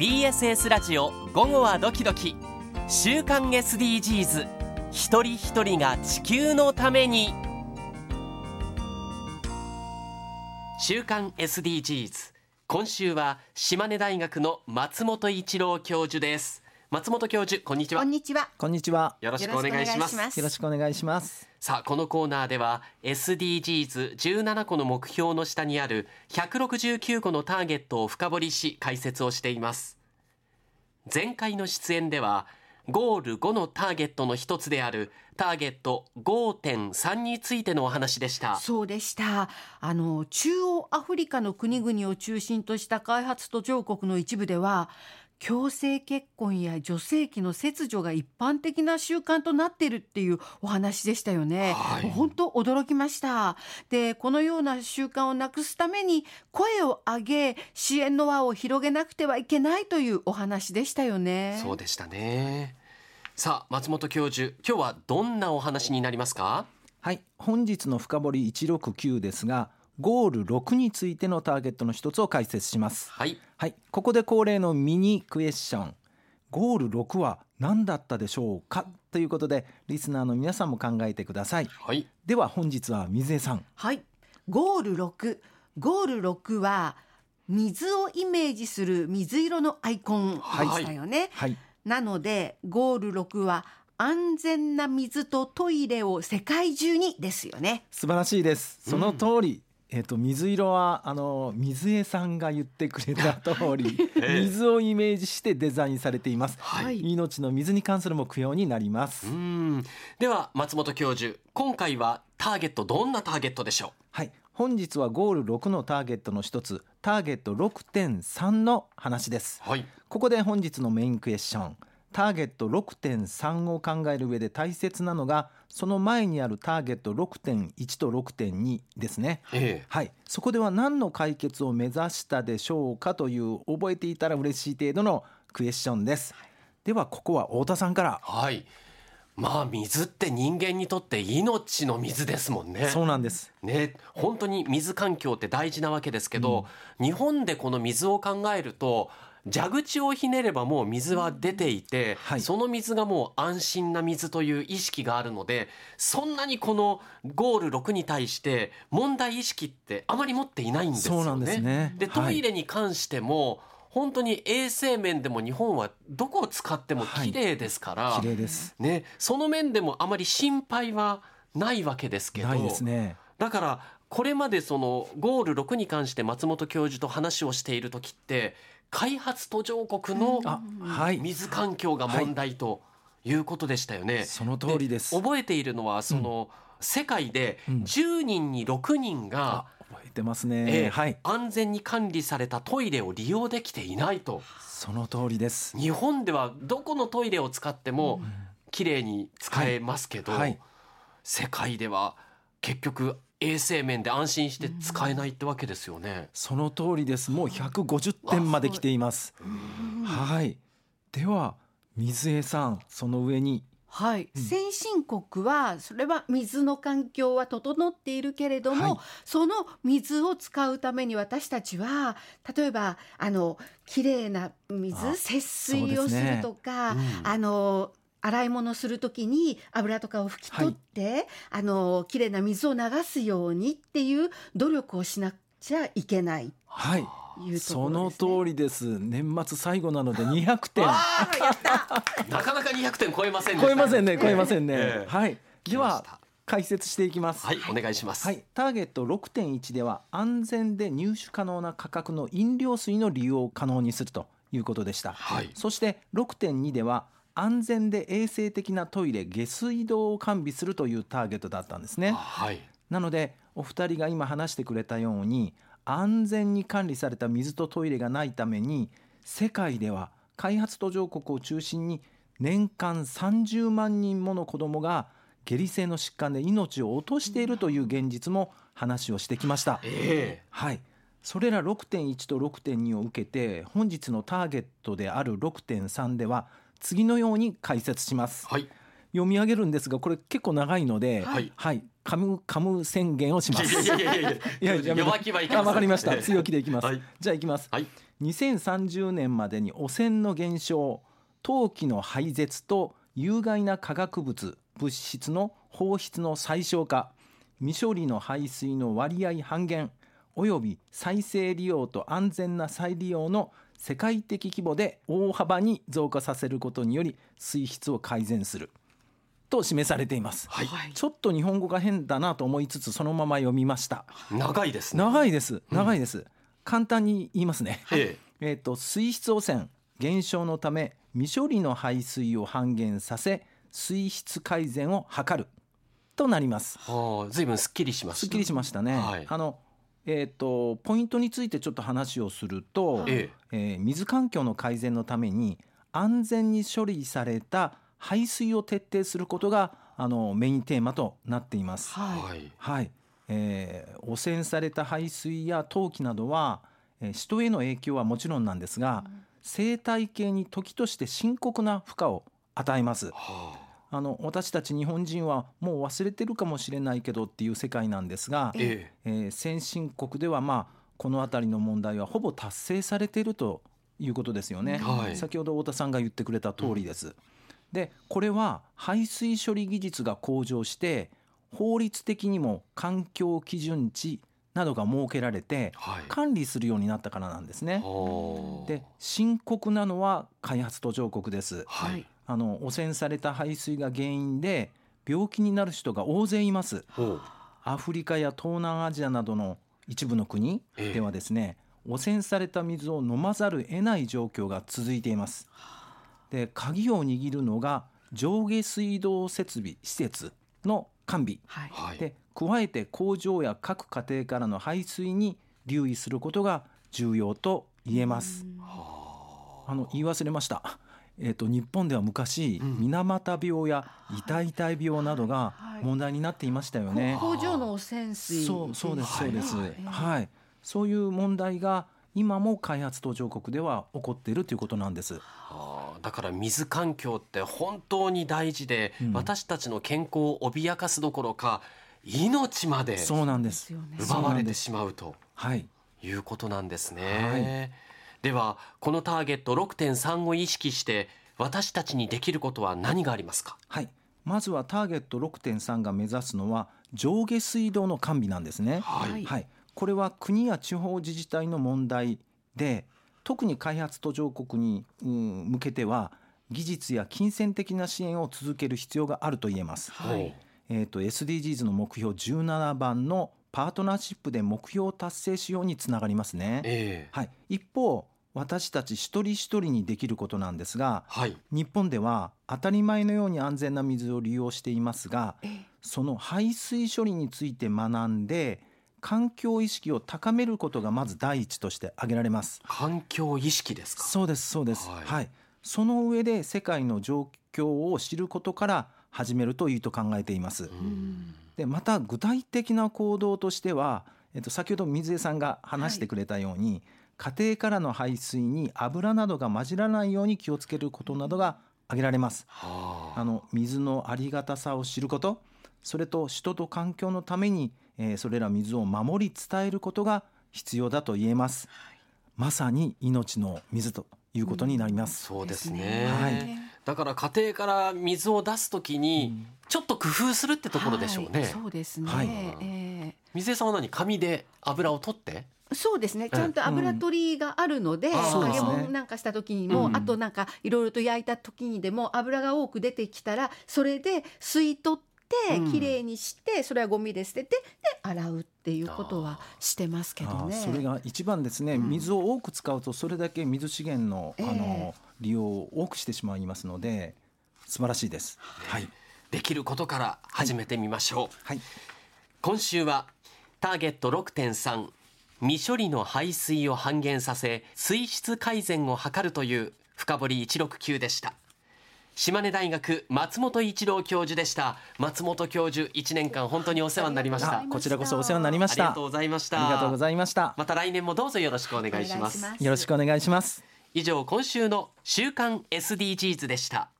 BSS ラジオ午後はドキドキ。週刊 SDGs 一人一人が地球のために。週刊 SDGs 今週は島根大学の松本一郎教授です。松本教授こんにちはこんにちは。こんにちは。よろしくお願いしますよろしくお願いします。さあこのコーナーでは SDGs17 個の目標の下にある169個のターゲットを深掘りし解説をしています前回の出演ではゴール5のターゲットの一つであるターゲット5.3についてのお話でしたそうでした。あの中央アフリカの国々を中心とした開発途上国の一部では。強制結婚や女性器の切除が一般的な習慣となっているっていうお話でしたよね。はいもう本当驚きました。で、このような習慣をなくすために声を上げ支援の輪を広げなくてはいけないというお話でしたよね。そうでしたねさあ松本教授今日はどんなお話になりますか？はい、本日の深掘り169ですが、ゴール6についてのターゲットの一つを解説します。はいはい、ここで恒例のミニクエスチョン。ゴール6は何だったでしょうか？ということで、リスナーの皆さんも考えてください。はいでは本日は水江さん。はい。ゴール6。ゴール6は水をイメージする水色のアイコンでしたよね。はい、なのでゴール6は安全な水とトイレを世界中にですよね。素晴らしいです。その通り。えっと水色はあの水江さんが言ってくれた通り ええ。水をイメージしてデザインされています、はい。命の水に関する目標になります、うん。では松本教授今回はターゲットどんなターゲットでしょはい。本日はゴール6のターゲットの一つターゲット6.3の話です。うはい。ここで本日のメインクエスチョン。ターゲット6.3を考える上で大切なのがその前にあるターゲット6.1と6.2ですね。ええ。はい、そこでは何の解決を目指したでしょうかという覚えていたら嬉しい程度のクエスチョンです。ではここは太田さんから。はい。まあ水って人間にとって命の水ですもんね。そうなんです。ね。本当に水環境って大事なわけですけど、日本でこの水を考えると蛇口をひねればもう水は出ていて、はいその水がもう安心な水という意識があるのでそんなにこのゴール6に対して問題意識ってあまり持っていないんですよね。そうなんですねではいトイレに関しても、本当に衛生面でも日本はどこを使っても綺麗ですから、綺麗です。ね、その面でもあまり心配はないわけですけどないですね。だからこれまでそのゴール6に関して松本教授と話をしている時って開発途上国のあ、はい。水環境が問題ということでしたよね。その通りです。覚えているのはその、世界でうん10人に6人が、あ、覚えてますえね。えはい。安全に管理されたトイレを利用できていないとその通りです。日本ではどこのトイレを使っても綺麗に使えますけど、はい。世界では結局衛生面で安心して使えないってわけですよね。その通りです。もう150点まで来ています。はい。では水江さん、その上に。はい、先進国はそれは水の環境は整っているけれども、はいその水を使うために私たちは例えばあのきれいな水あ節水をするとか、うんあの洗い物するときに油とかを拭き取って、あのきれいな水を流すようにっていう努力をしなくちゃいけないはい。いうところです、ね。その通りです。年末最後なので 200点。わあやった なかなか200点超えません超えませんね。超えませんね。ええはい。では解説していきます。はいお願いします。はい、ターゲット6.1では安全で入手可能な価格の飲料水の利用を可能にするということでした。はいそして6.2では安全で衛生的なトイレ下水道を完備するというターゲットだったんですね。はいなのでお二人が今話してくれたように安全に管理された水とトイレがないために世界では開発途上国を中心に年間30万人もの子どもが下痢性の疾患で命を落としているという現実も話をしてきました。えはいそれら6.1と6.2を受けて本日のターゲットである6.3では次のように解説します。えはい。読み上げるんですがこれ結構長いのではい。はい、カムカム宣言をします。いやいやいやいやわかりました。ええ強気でいきます、はい。じゃあいきます。はい。2030年までに汚染の減少陶器の廃絶と有害な化学物物質の放出の最小化未処理の排水の割合半減および再生利用と安全な再利用の世界的規模で大幅に増加させることにより水質を改善する。と示されています、はい。ちょっと日本語が変だなと思いつつそのまま読みました。長いですね。長いです。長いです、簡単に言いますね、ええ。ー、と水質汚染減少のため未処理の排水を半減させ水質改善を図る。となります。えはあ随分すっきりしましたすっきりしましたね、はい。あのえー、とポイントについてちょっと話をすると、ええ。ー水環境の改善のために安全に処理された排水を徹底することがあのメインテーマとなっています。えはい。はい。はい、えー汚染された排水や陶器などは、えー人への影響はもちろんなんですが、生態系に時として深刻な負荷を与えます。はあの私たち日本人はもう忘れてるかもしれないけどっていう世界なんですがあ、ええー先進国ではまあこの辺りの問題はほぼ達成されているということですよね。はい先ほど太田さんが言ってくれた通りです。でこれは排水処理技術が向上して法律的にも環境基準値などが設けられて管理するようになったからなんですね。はあで深刻なのは開発途上国です。はいあの汚染された排水が原因で病気になる人が大勢います。アフリカや東南アジアなどの一部の国ええではですね、汚染された水を飲まざる得ない状況が続いています。で鍵を握るのが上下水道設備施設の完備はいはいで加えて工場や各家庭からの排水に留意することが重要と言えます。あの言い忘れました。えっ、と日本では昔、うん。水俣病や痛々病などがはい。問題になっていましたよね。工場の汚染水。そうそうですそうです。ははい。い、そういう問題が今も開発途上国では起こっているということなんです。あーだから水環境って本当に大事で、うん。私たちの健康を脅かすどころか命までそうなんです。よね。奪われてしまうとはい。いうことなんですね、はいではこのターゲット6.3を意識して私たちにできることは何がありますか？はい。まずはターゲット6.3が目指すのは上下水道の完備なんですね。はいはい。これは国や地方自治体の問題で、特に開発途上国に、うん向けては技術や金銭的な支援を続ける必要があると言えます。はいえー、と SDGs の目標17番のパートナーシップで目標を達成しようにつながりますね。ええはい、一方私たち一人一人にできることなんですがはい。日本では当たり前のように安全な水を利用していますがその排水処理について学んで環境意識を高めることがまず第一として挙げられます。環境意識ですか？そうですそうです、はい。はい、その上で世界の状況を知ることから始めるといいと考えています。うん。でまた具体的な行動としては、えっと、先ほど水江さんが話してくれたように、家庭からの排水に油などが混じらないように気をつけることなどが挙げられます。はあ。あの水のありがたさを知ることそれと人と環境のために、えーそれら水を守り伝えることが必要だと言えます。まさに命の水ということになります。そうですね。はい。だから家庭から水を出すときにちょっと工夫するってところでしょうね、はい。そうですね、はい。え水江さんは何？紙で油を取って？えそうですね。ちゃんと油取りがあるので、揚げ物なんかした時にも、うんあとなんかいろいろと焼いた時にでも油が多く出てきたらそれで吸い取ってうん。きれいにして、それはゴミで捨ててで洗うっていうことはしてますけどああね。それが一番ですね、うん。水を多く使うとそれだけ水資源の,、ええ。あの利用を多くしてしまいますので素晴らしいです。はい、できることから始めてみましょう、はい、今週はターゲット6.3未処理の排水を半減させ水質改善を図るという深堀169でした島根大学松本一郎教授でした松本教授1年間本当にお世話になりましたあこちらこそお世話になりました。ありがとうございましたありがとうございました。また来年もどうぞよろしくお願いしますお願いしますよろしくお願いします。以上今週の週刊 SDGs でした